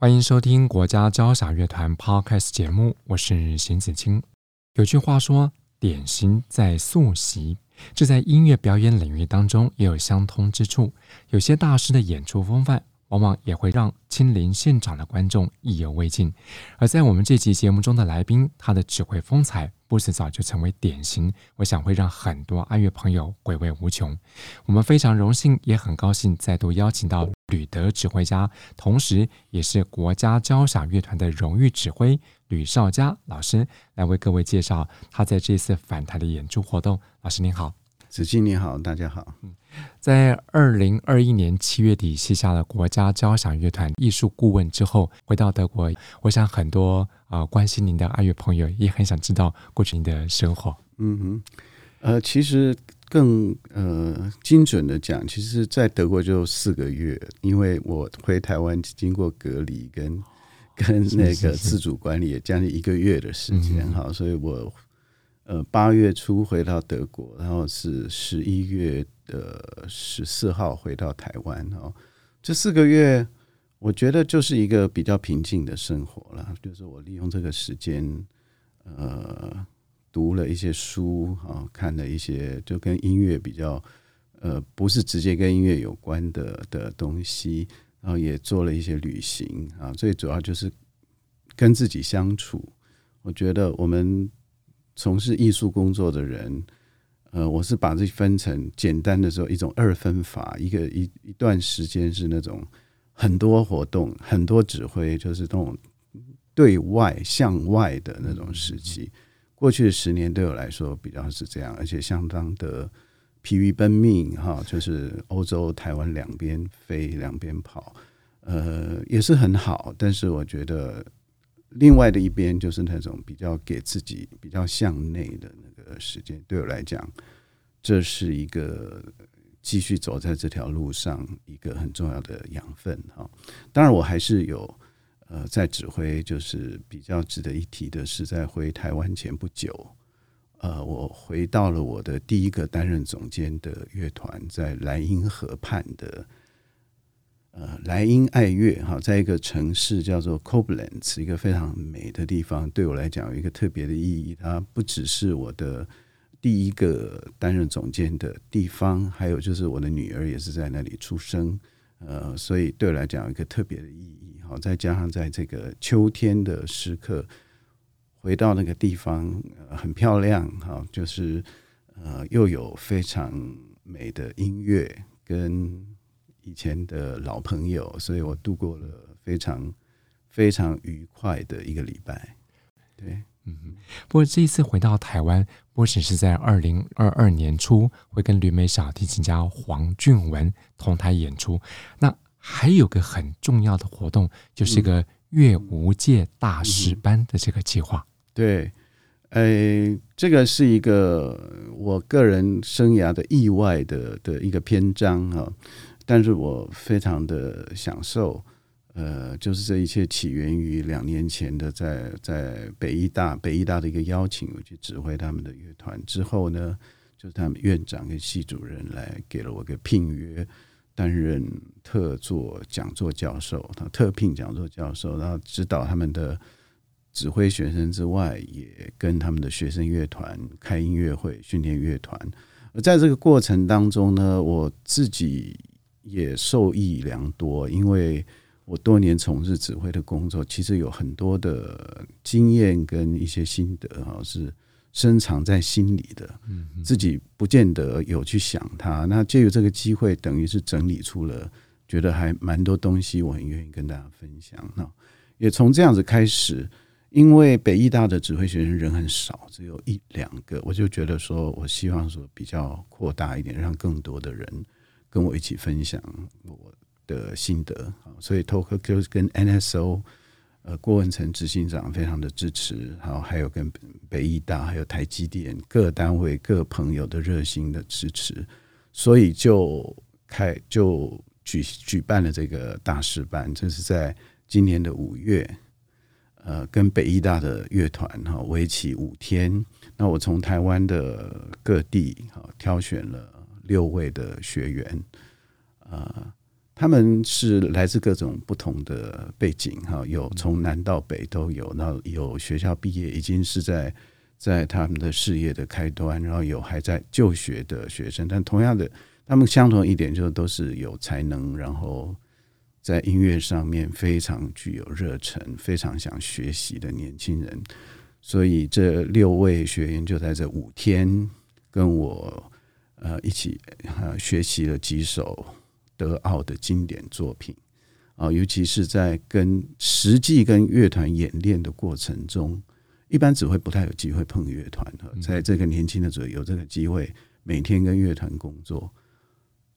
欢迎收听国家交响乐团 Podcast 节目，我是邢子清。有句话说：“点心在溯习”，这在音乐表演领域当中也有相通之处。有些大师的演出风范。往往也会让亲临现场的观众意犹未尽，而在我们这期节目中的来宾，他的指挥风采不辞早就成为典型，我想会让很多爱乐朋友回味无穷。我们非常荣幸，也很高兴再度邀请到吕德指挥家，同时也是国家交响乐团的荣誉指挥吕绍佳老师，来为各位介绍他在这次返台的演出活动。老师您好。子敬你好，大家好。在二零二一年七月底卸下了国家交响乐团艺术顾问之后，回到德国，我想很多啊、呃、关心您的爱乐朋友也很想知道过去您的生活。嗯哼，呃，其实更呃精准的讲，其实在德国就四个月，因为我回台湾经过隔离跟跟那个自主管理也将近一个月的时间哈，所以我。呃，八月初回到德国，然后是十一月的十四号回到台湾哦。这四个月，我觉得就是一个比较平静的生活了。就是我利用这个时间，呃，读了一些书啊，看了一些就跟音乐比较，呃，不是直接跟音乐有关的的东西，然后也做了一些旅行啊。最主要就是跟自己相处。我觉得我们。从事艺术工作的人，呃，我是把这分成简单的时候一种二分法，一个一一段时间是那种很多活动、很多指挥，就是那种对外向外的那种时期。过去的十年对我来说比较是这样，而且相当的疲于奔命哈，就是欧洲、台湾两边飞、两边跑，呃，也是很好，但是我觉得。另外的一边就是那种比较给自己比较向内的那个时间，对我来讲，这是一个继续走在这条路上一个很重要的养分哈。当然，我还是有呃在指挥，就是比较值得一提的是，在回台湾前不久，呃，我回到了我的第一个担任总监的乐团，在莱茵河畔的。呃，莱茵爱乐哈，在一个城市叫做 Coblenz，一个非常美的地方，对我来讲有一个特别的意义。它不只是我的第一个担任总监的地方，还有就是我的女儿也是在那里出生，呃，所以对我来讲有一个特别的意义。好，再加上在这个秋天的时刻，回到那个地方，呃，很漂亮哈，就是呃，又有非常美的音乐跟。以前的老朋友，所以我度过了非常非常愉快的一个礼拜。对，嗯，不过这一次回到台湾，不只是在二零二二年初会跟旅美小提琴家黄俊文同台演出，那还有个很重要的活动，就是一个乐无界大师班的这个计划。对，呃，这个是一个我个人生涯的意外的的一个篇章啊。但是我非常的享受，呃，就是这一切起源于两年前的在在北艺大北艺大的一个邀请，我去指挥他们的乐团之后呢，就是他们院长跟系主任来给了我个聘约，担任特座讲座教授，他特聘讲座教授，然后指导他们的指挥学生之外，也跟他们的学生乐团开音乐会，训练乐团。而在这个过程当中呢，我自己。也受益良多，因为我多年从事指挥的工作，其实有很多的经验跟一些心得哈，是深藏在心里的，自己不见得有去想它。那借由这个机会，等于是整理出了，觉得还蛮多东西，我很愿意跟大家分享。那也从这样子开始，因为北艺大的指挥学生人很少，只有一两个，我就觉得说我希望说比较扩大一点，让更多的人。跟我一起分享我的心得。啊，所以透过就是跟 NSO 呃郭文成执行长非常的支持，然后还有跟北艺大还有台积电各单位各朋友的热心的支持，所以就开就举举办了这个大师班，这是在今年的五月，呃，跟北艺大的乐团哈为期五天，那我从台湾的各地哈挑选了六位的学员，啊。他们是来自各种不同的背景，哈，有从南到北都有，然后有学校毕业已经是在在他们的事业的开端，然后有还在就学的学生，但同样的，他们相同一点就是都是有才能，然后在音乐上面非常具有热忱，非常想学习的年轻人，所以这六位学员就在这五天跟我呃一起呃学习了几首。德奥的经典作品啊，尤其是在跟实际跟乐团演练的过程中，一般指挥不太有机会碰乐团。在这个年轻的时候有这个机会，每天跟乐团工作，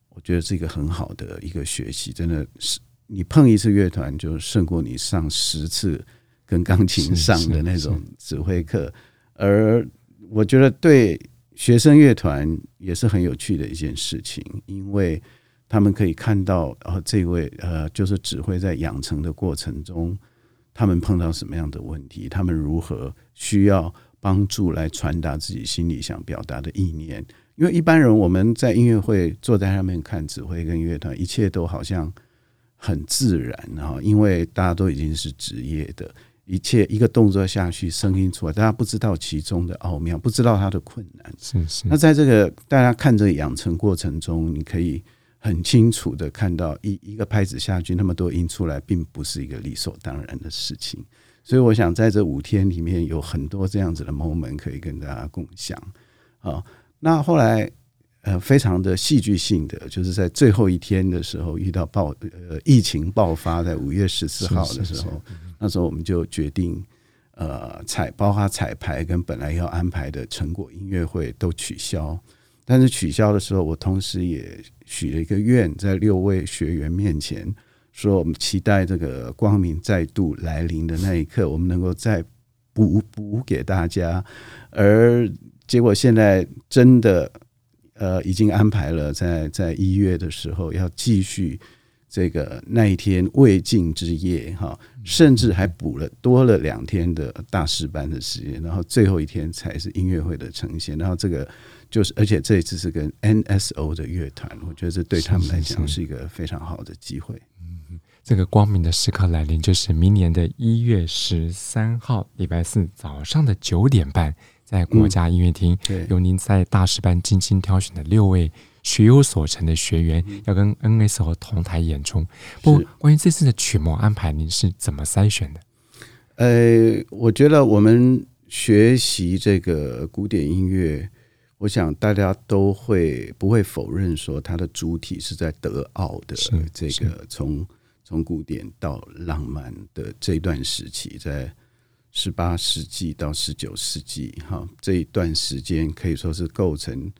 我觉得是一个很好的一个学习。真的是你碰一次乐团，就胜过你上十次跟钢琴上的那种指挥课。而我觉得对学生乐团也是很有趣的一件事情，因为。他们可以看到，呃，这位呃，就是指挥在养成的过程中，他们碰到什么样的问题，他们如何需要帮助来传达自己心里想表达的意念。因为一般人我们在音乐会坐在上面看指挥跟乐团，一切都好像很自然哈，因为大家都已经是职业的，一切一个动作下去，声音出来，大家不知道其中的奥妙，不知道它的困难。是是。那在这个大家看着养成过程中，你可以。很清楚的看到一一个拍子下去，那么多音出来，并不是一个理所当然的事情。所以，我想在这五天里面有很多这样子的 moment 可以跟大家共享。啊，那后来呃，非常的戏剧性的，就是在最后一天的时候遇到爆呃疫情爆发，在五月十四号的时候，那时候我们就决定呃彩包括彩排跟本来要安排的成果音乐会都取消。但是取消的时候，我同时也许了一个愿，在六位学员面前说：我们期待这个光明再度来临的那一刻，我们能够再补补给大家。而结果现在真的，呃，已经安排了在在一月的时候要继续这个那一天未尽之夜哈，甚至还补了多了两天的大师班的时间，然后最后一天才是音乐会的呈现，然后这个。就是，而且这一次是跟 NSO 的乐团，我觉得这对他们来讲是一个非常好的机会。嗯，这个光明的时刻来临，就是明年的一月十三号，礼拜四早上的九点半，在国家音乐厅，嗯，由您在大师班精心挑选的六位学有所成的学员，要跟 NSO 同台演出。不过，关于这次的曲目安排，您是怎么筛选的？呃，我觉得我们学习这个古典音乐。我想大家都会不会否认说，它的主体是在德奥的这个从从古典到浪漫的这段时期，在十八世纪到十九世纪，哈，这一段时间可以说是构成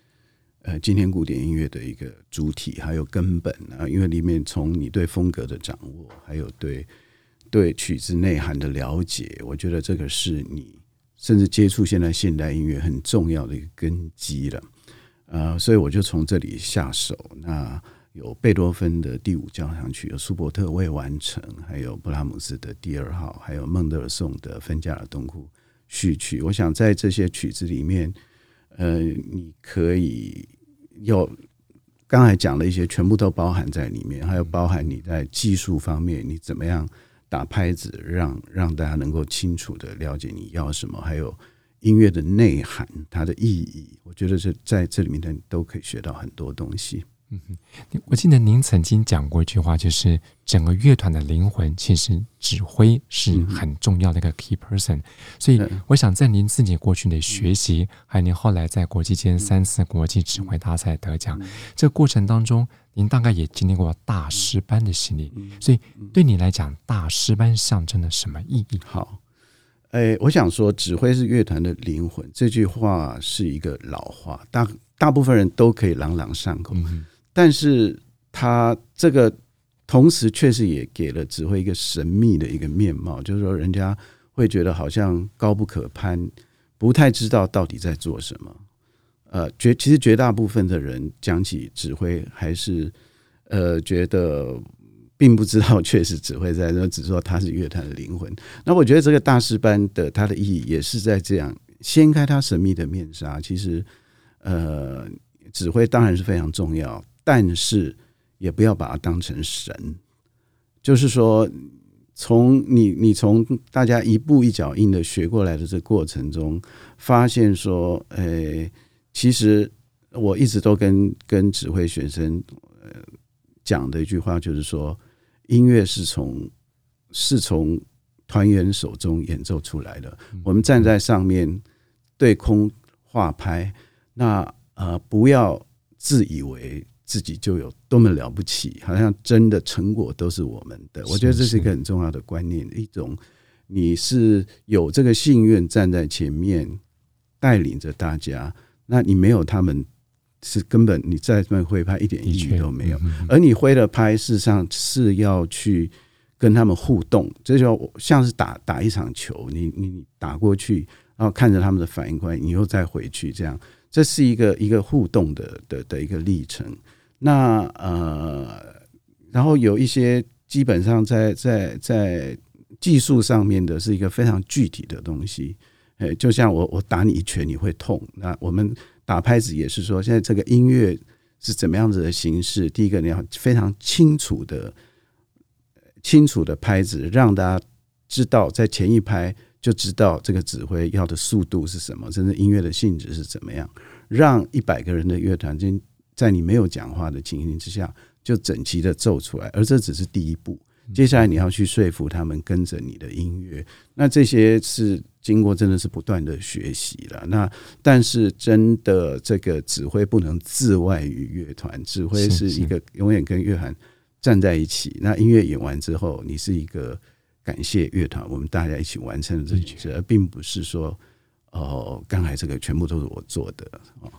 呃今天古典音乐的一个主体还有根本啊，因为里面从你对风格的掌握，还有对对曲子内涵的了解，我觉得这个是你。甚至接触现在现代音乐很重要的一个根基了，呃，所以我就从这里下手。那有贝多芬的第五交响曲，有舒伯特未完成，还有布拉姆斯的第二号，还有孟德尔颂的芬加尔东库序曲。我想在这些曲子里面，呃，你可以有刚才讲的一些，全部都包含在里面，还有包含你在技术方面，你怎么样。打拍子让，让大家能够清楚的了解你要什么，还有音乐的内涵，它的意义。我觉得是在这里面的都可以学到很多东西。嗯哼，我记得您曾经讲过一句话，就是整个乐团的灵魂，其实指挥是很重要的一个 key person。所以，我想在您自己过去的学习，还有您后来在国际间三次国际指挥大赛得奖，这个过程当中，您大概也经历过大师班的洗礼。所以，对你来讲，大师班象征了什么意义？好，诶，我想说，指挥是乐团的灵魂，这句话是一个老话，大大部分人都可以朗朗上口。但是他这个同时确实也给了指挥一个神秘的一个面貌，就是说人家会觉得好像高不可攀，不太知道到底在做什么。呃，绝其实绝大部分的人讲起指挥，还是呃觉得并不知道确实指挥在那，只说他是乐团的灵魂。那我觉得这个大师班的它的意义也是在这样掀开他神秘的面纱。其实，呃，指挥当然是非常重要，但是也不要把它当成神。就是说，从你你从大家一步一脚印的学过来的这个过程中，发现说，诶。其实我一直都跟跟指挥学生呃讲的一句话就是说，音乐是从是从团员手中演奏出来的。我们站在上面对空画拍，那呃不要自以为自己就有多么了不起，好像真的成果都是我们的。我觉得这是一个很重要的观念，一种你是有这个信愿站在前面带领着大家。那你没有他们，是根本你再这么挥拍一点意义都没有。而你挥的拍，事实上是要去跟他们互动，这就像是打打一场球，你你打过去，然后看着他们的反应过来，你又再回去，这样这是一个一个互动的的的一个历程。那呃，然后有一些基本上在在在技术上面的是一个非常具体的东西。哎，就像我我打你一拳，你会痛。那我们打拍子也是说，现在这个音乐是怎么样子的形式？第一个，你要非常清楚的、清楚的拍子，让大家知道，在前一拍就知道这个指挥要的速度是什么，甚至音乐的性质是怎么样，让一百个人的乐团，在你没有讲话的情形之下，就整齐的奏出来。而这只是第一步。接下来你要去说服他们跟着你的音乐，那这些是经过真的是不断的学习了。那但是真的这个指挥不能自外于乐团，指挥是一个永远跟乐团站在一起。那音乐演完之后，你是一个感谢乐团，我们大家一起完成了这件事，而并不是说哦，刚才这个全部都是我做的哦。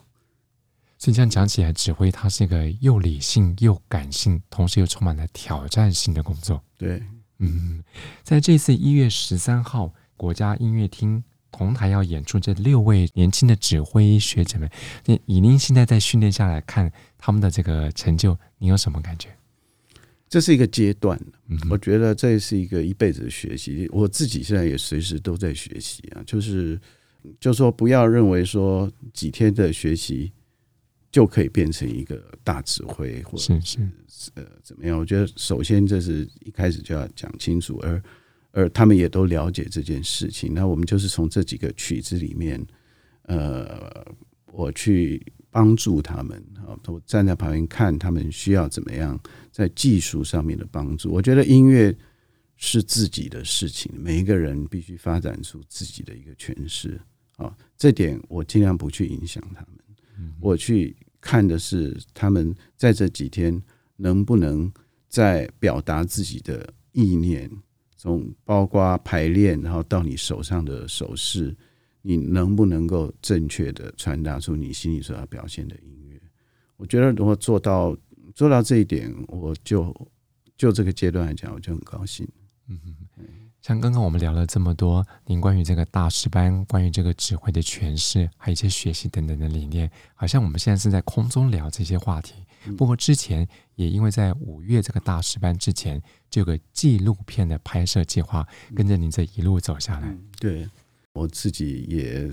所以这样讲起来，指挥它是一个又理性又感性，同时又充满了挑战性的工作。对，嗯，在这次一月十三号国家音乐厅同台要演出这六位年轻的指挥学者们，那以您现在在训练下来看他们的这个成就，你有什么感觉？这是一个阶段，我觉得这是一个一辈子的学习。我自己现在也随时都在学习啊，就是就说不要认为说几天的学习。就可以变成一个大指挥，或者是呃怎么样？我觉得首先这是一开始就要讲清楚，而而他们也都了解这件事情。那我们就是从这几个曲子里面，呃，我去帮助他们啊，我站在旁边看他们需要怎么样在技术上面的帮助。我觉得音乐是自己的事情，每一个人必须发展出自己的一个诠释啊，这点我尽量不去影响他们。我去看的是他们在这几天能不能在表达自己的意念，从包括排练，然后到你手上的手势，你能不能够正确的传达出你心里所要表现的音乐？我觉得如果做到做到这一点，我就就这个阶段来讲，我就很高兴。嗯哼。像刚刚我们聊了这么多，您关于这个大师班、关于这个指挥的诠释，还有一些学习等等的理念，好像我们现在是在空中聊这些话题。不过之前也因为在五月这个大师班之前，就有个纪录片的拍摄计划，跟着您这一路走下来。对，我自己也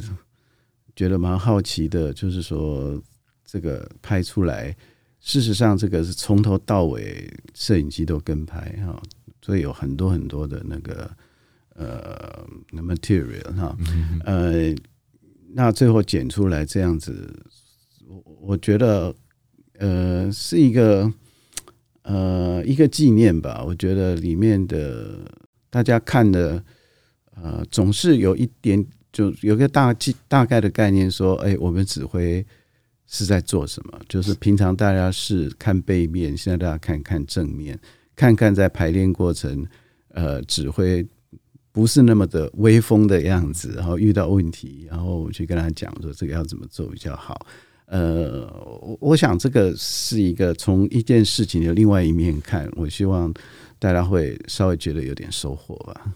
觉得蛮好奇的，就是说这个拍出来，事实上这个是从头到尾摄影机都跟拍哈。所以有很多很多的那个呃 material 哈，呃，那最后剪出来这样子，我我觉得呃是一个呃一个纪念吧。我觉得里面的大家看的呃总是有一点，就有个大大概的概念，说，哎，我们指挥是在做什么？就是平常大家是看背面，现在大家看看正面。看看在排练过程，呃，指挥不是那么的威风的样子，然后遇到问题，然后我去跟他讲说这个要怎么做比较好。呃，我我想这个是一个从一件事情的另外一面看，我希望大家会稍微觉得有点收获吧。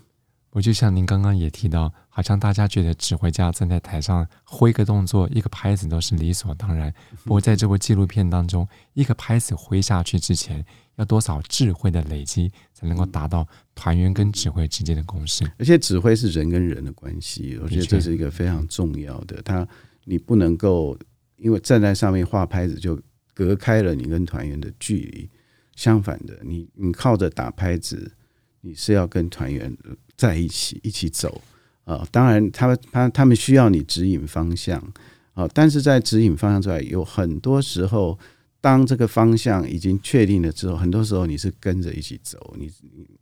我就像您刚刚也提到，好像大家觉得指挥家站在台上挥个动作，一个拍子都是理所当然。不过在这部纪录片当中，一个拍子挥下去之前，要多少智慧的累积，才能够达到团员跟指挥之间的共识？而且指挥是人跟人的关系，我觉得这是一个非常重要的。他你不能够因为站在上面画拍子就隔开了你跟团员的距离。相反的，你你靠着打拍子，你是要跟团员。在一起一起走啊！当然，他他他们需要你指引方向啊！但是在指引方向之外，有很多时候，当这个方向已经确定了之后，很多时候你是跟着一起走。你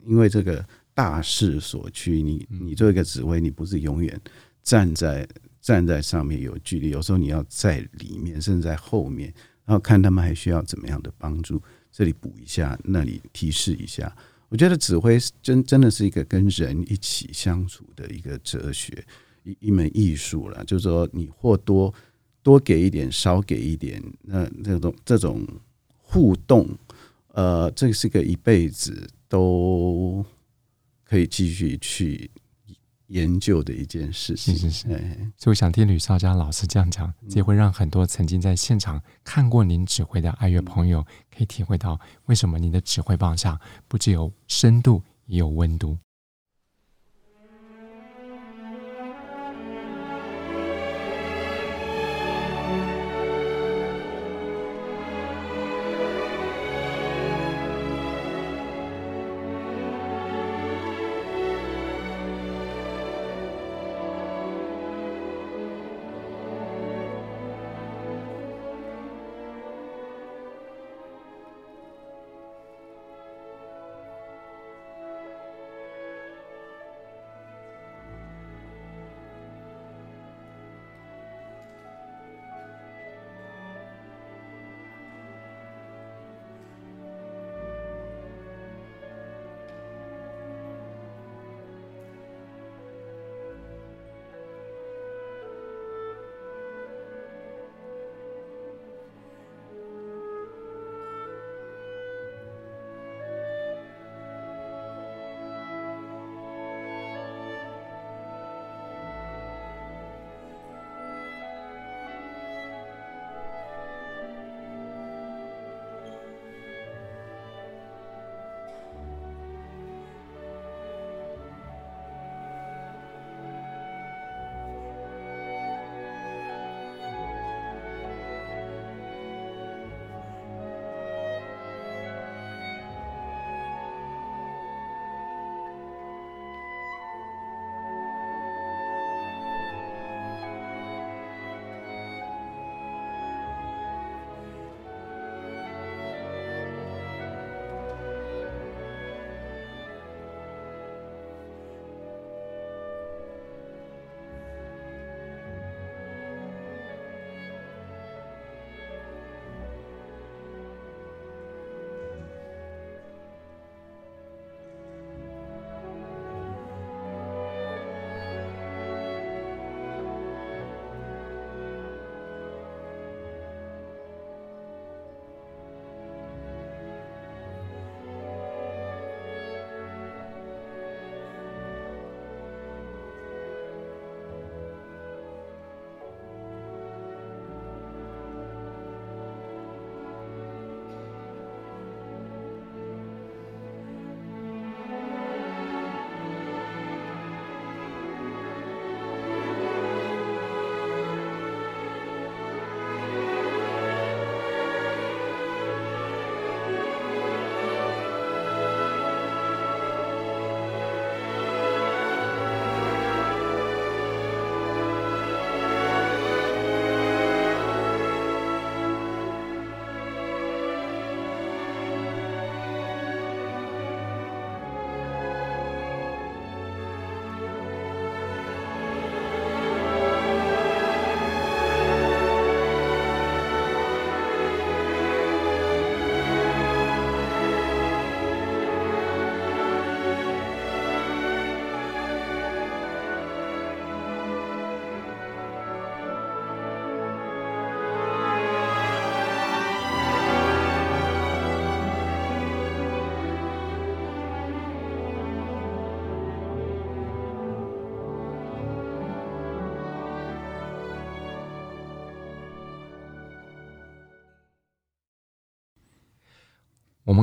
因为这个大势所趋，你你做一个指挥，你不是永远站在站在上面有距离，有时候你要在里面，甚至在后面，然后看他们还需要怎么样的帮助，这里补一下，那里提示一下。我觉得指挥真真的是一个跟人一起相处的一个哲学，一一门艺术了。就是说，你或多多给一点，少给一点，那这种这种互动，呃，这是个一辈子都可以继续去。研究的一件事情，是是是。所以我想听吕少佳老师这样讲，这也会让很多曾经在现场看过您指挥的爱乐朋友，可以体会到为什么您的指挥棒上不只有深度，也有温度。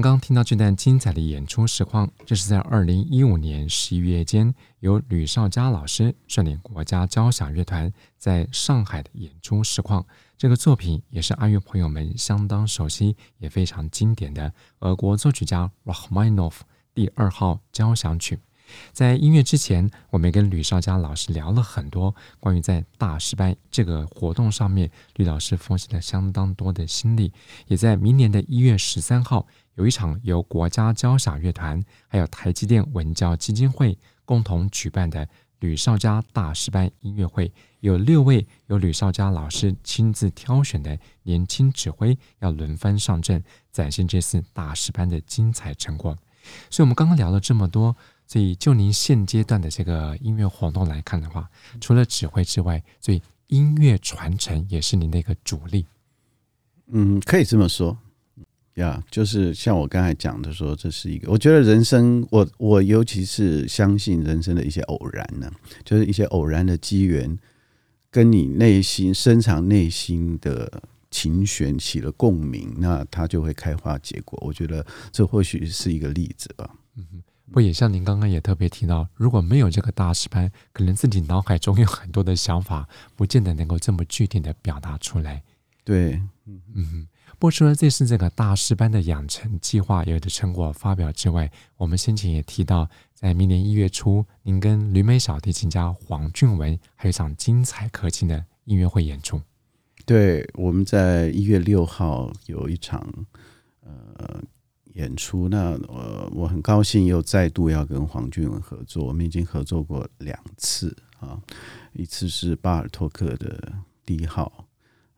刚刚听到这段精彩的演出实况，这是在二零一五年十一月间，由吕绍佳老师率领国家交响乐团在上海的演出实况。这个作品也是阿乐朋友们相当熟悉，也非常经典的俄国作曲家 rahman of 第二号交响曲。在音乐之前，我们跟吕绍佳老师聊了很多关于在大师班这个活动上面，吕老师奉献了相当多的心力。也在明年的一月十三号，有一场由国家交响乐团还有台积电文教基金会共同举办的吕绍佳大师班音乐会，有六位由吕绍佳老师亲自挑选的年轻指挥要轮番上阵，展现这次大师班的精彩成果。所以，我们刚刚聊了这么多。所以，就您现阶段的这个音乐活动来看的话，除了指挥之外，所以音乐传承也是您的一个主力。嗯，可以这么说。呀，就是像我刚才讲的说，这是一个，我觉得人生，我我尤其是相信人生的一些偶然呢，就是一些偶然的机缘，跟你内心深藏内心的琴弦起了共鸣，那它就会开花结果。我觉得这或许是一个例子吧。嗯哼。不也像您刚刚也特别提到，如果没有这个大师班，可能自己脑海中有很多的想法，不见得能够这么具体的表达出来。对，嗯嗯。不过除了这次这个大师班的养成计划有的成果发表之外，我们先前也提到，在明年一月初，您跟旅美小提琴家黄俊文还有一场精彩可亲的音乐会演出。对，我们在一月六号有一场，呃。演出，那我我很高兴又再度要跟黄俊文合作。我们已经合作过两次啊，一次是巴尔托克的第一号，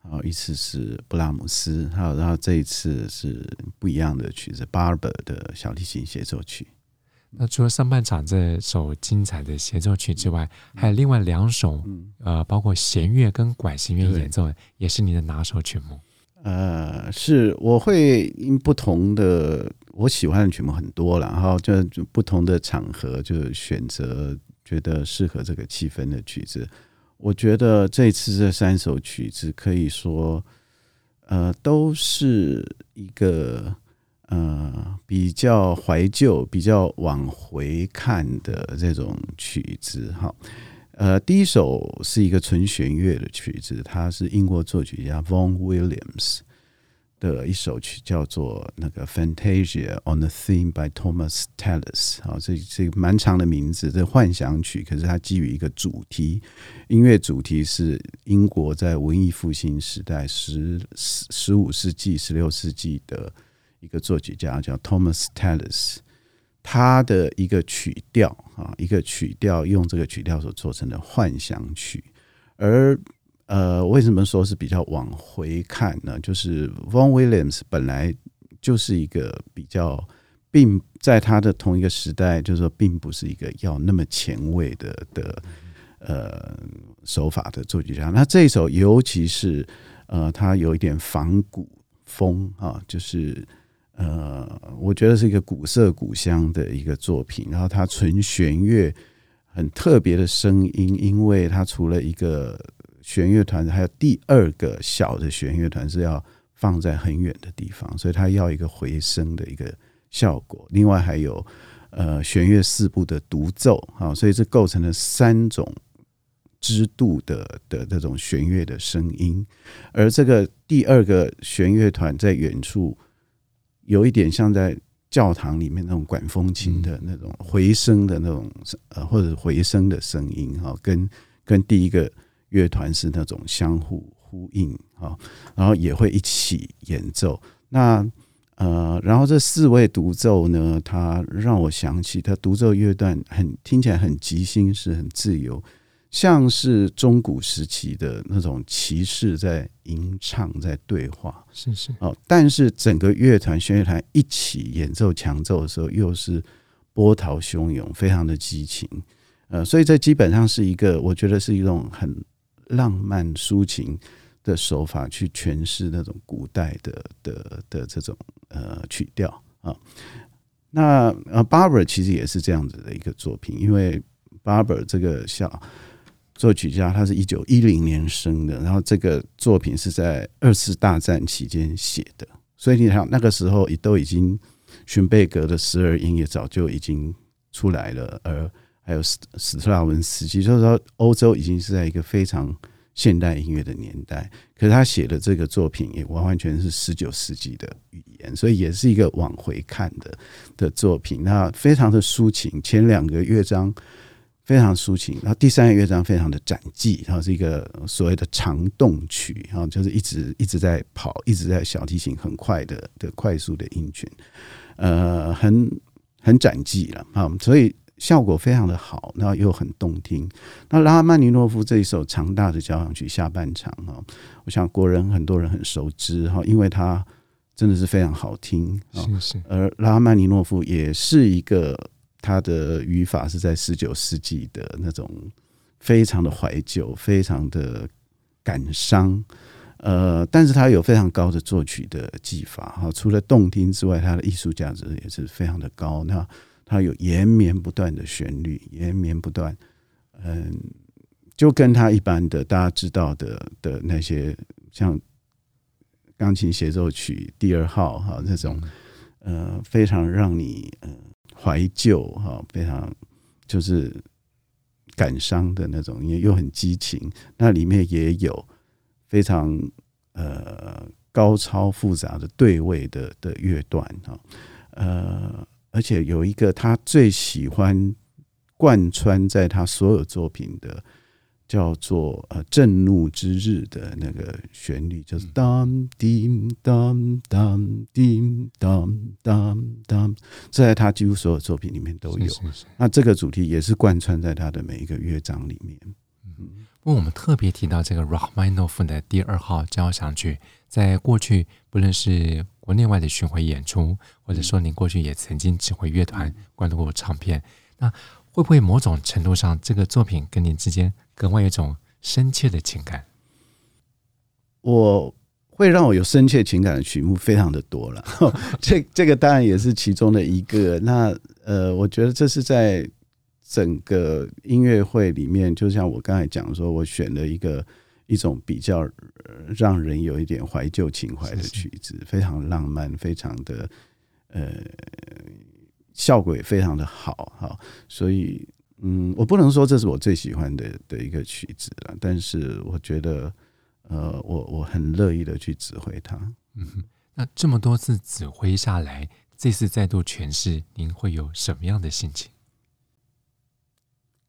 然后，一次是布拉姆斯，还有然后这一次是不一样的曲子，巴尔本的小提琴协奏曲。那除了上半场这首精彩的协奏曲之外，还有另外两首，呃，包括弦乐跟管弦乐演奏，也是你的拿手曲目。呃，是我会因不同的我喜欢的曲目很多了，然后就就不同的场合就选择觉得适合这个气氛的曲子。我觉得这次这三首曲子可以说，呃，都是一个呃比较怀旧、比较往回看的这种曲子，哈。呃，第一首是一个纯弦乐的曲子，它是英国作曲家 Vaughn Williams 的一首曲，叫做那个 Fantasia on a Theme by Thomas Tallis。好，这这蛮长的名字，这幻想曲，可是它基于一个主题，音乐主题是英国在文艺复兴时代十十五世纪、十六世纪的一个作曲家叫 Thomas Tallis。他的一个曲调啊，一个曲调用这个曲调所做成的幻想曲，而呃，为什么说是比较往回看呢？就是 Vaughan Williams 本来就是一个比较，并在他的同一个时代，就是说，并不是一个要那么前卫的的呃手法的作曲家。那这一首，尤其是呃，他有一点仿古风啊，就是。呃，我觉得是一个古色古香的一个作品。然后它纯弦乐很特别的声音，因为它除了一个弦乐团，还有第二个小的弦乐团是要放在很远的地方，所以它要一个回声的一个效果。另外还有呃弦乐四部的独奏啊，所以这构成了三种支度的的这种弦乐的声音。而这个第二个弦乐团在远处。有一点像在教堂里面那种管风琴的那种回声的那种呃，或者回声的声音哈，跟跟第一个乐团是那种相互呼应哈，然后也会一起演奏。那呃，然后这四位独奏呢，它让我想起他独奏乐段很听起来很即兴，是很自由。像是中古时期的那种骑士在吟唱，在对话，是是哦。但是整个乐团弦乐团一起演奏强奏的时候，又是波涛汹涌，非常的激情。呃，所以这基本上是一个，我觉得是一种很浪漫抒情的手法去诠释那种古代的的的这种呃曲调啊。那呃，Barber 其实也是这样子的一个作品，因为 Barber 这个小。作曲家，他是一九一零年生的，然后这个作品是在二次大战期间写的，所以你想那个时候也都已经荀贝格的十二音也早就已经出来了，而还有史史特拉文斯基，就是说欧洲已经是在一个非常现代音乐的年代。可是他写的这个作品也完完全是十九世纪的语言，所以也是一个往回看的的作品。那非常的抒情，前两个乐章。非常抒情，然后第三个乐章非常的展技，然后是一个所谓的长动曲，然后就是一直一直在跑，一直在小提琴很快的的快速的音群，呃，很很展技了啊，所以效果非常的好，然后又很动听。那拉赫曼尼诺夫这一首长大的交响曲下半场哈，我想国人很多人很熟知哈，因为它真的是非常好听，是是，而拉赫曼尼诺夫也是一个。他的语法是在十九世纪的那种，非常的怀旧，非常的感伤，呃，但是他有非常高的作曲的技法哈，除了动听之外，他的艺术价值也是非常的高。那他有延绵不断的旋律，延绵不断，嗯，就跟他一般的大家知道的的那些像钢琴协奏曲第二号哈那种，呃，非常让你嗯。怀旧哈，非常就是感伤的那种，也又很激情。那里面也有非常呃高超复杂的对位的的乐段哈，呃，而且有一个他最喜欢贯穿在他所有作品的。叫做呃震怒之日的那个旋律，就是当叮当当叮当当当，这在他几乎所有作品里面都有。是是是，那这个主题也是贯穿在他的每一个乐章里面。嗯，不过我们特别提到这个 Rachmaninoff 的第二号交响曲，在过去不论是国内外的巡回演出，或者说您过去也曾经指挥乐团、灌录过唱片，那会不会某种程度上，这个作品跟您之间？格外有一种深切的情感，我会让我有深切情感的曲目非常的多了，这这个当然也是其中的一个。那呃，我觉得这是在整个音乐会里面，就像我刚才讲说，我选了一个一种比较让人有一点怀旧情怀的曲子，非常浪漫，非常的呃效果也非常的好哈，所以。嗯，我不能说这是我最喜欢的的一个曲子了，但是我觉得，呃，我我很乐意的去指挥它。嗯，那这么多次指挥下来，这次再度诠释，您会有什么样的心情？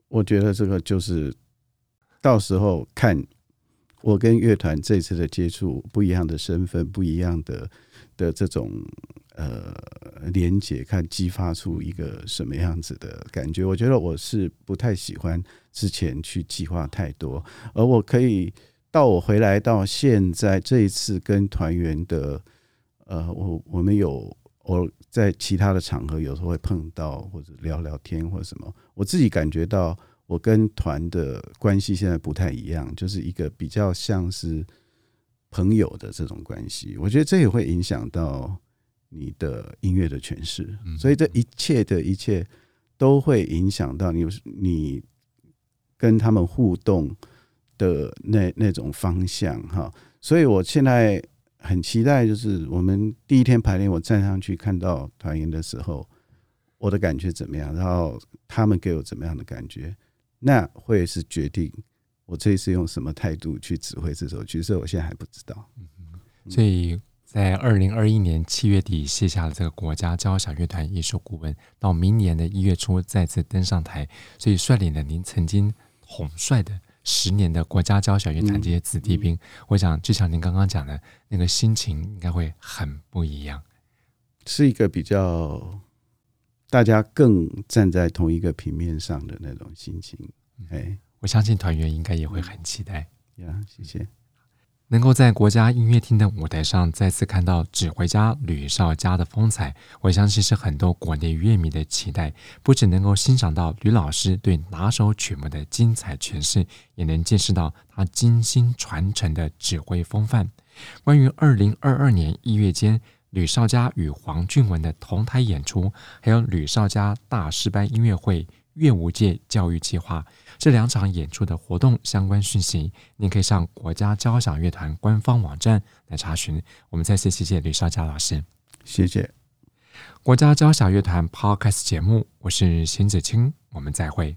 我觉得这个就是到时候看我跟乐团这次的接触，不一样的身份，不一样的的这种。呃，连接看激发出一个什么样子的感觉？我觉得我是不太喜欢之前去计划太多，而我可以到我回来到现在这一次跟团员的，呃，我我们有我在其他的场合有时候会碰到或者聊聊天或者什么，我自己感觉到我跟团的关系现在不太一样，就是一个比较像是朋友的这种关系。我觉得这也会影响到。你的音乐的诠释，所以这一切的一切都会影响到你，你跟他们互动的那那种方向哈。所以我现在很期待，就是我们第一天排练，我站上去看到团员的时候，我的感觉怎么样，然后他们给我怎么样的感觉，那会是决定我这一次用什么态度去指挥这首曲，所以我现在还不知道。所以。在二零二一年七月底卸下了这个国家交响乐团艺术顾问，到明年的一月初再次登上台，所以率领了您曾经统帅的十年的国家交响乐团这些子弟兵，我想就像您刚刚讲的那个心情，应该会很不一样，是一个比较大家更站在同一个平面上的那种心情。哎，我相信团员应该也会很期待。呀，谢谢。能够在国家音乐厅的舞台上再次看到指挥家吕绍嘉的风采，我相信是很多国内乐迷的期待。不只能够欣赏到吕老师对哪首曲目的精彩诠释，也能见识到他精心传承的指挥风范。关于二零二二年一月间吕绍嘉与黄俊文的同台演出，还有吕绍嘉大师班音乐会乐舞界教育计划这两场演出的活动相关讯息，您可以上国家交响乐团官方网站来查询。我们再次谢谢吕少佳老师，谢谢。国家交响乐团 Podcast 节目，我是邢子清，我们再会。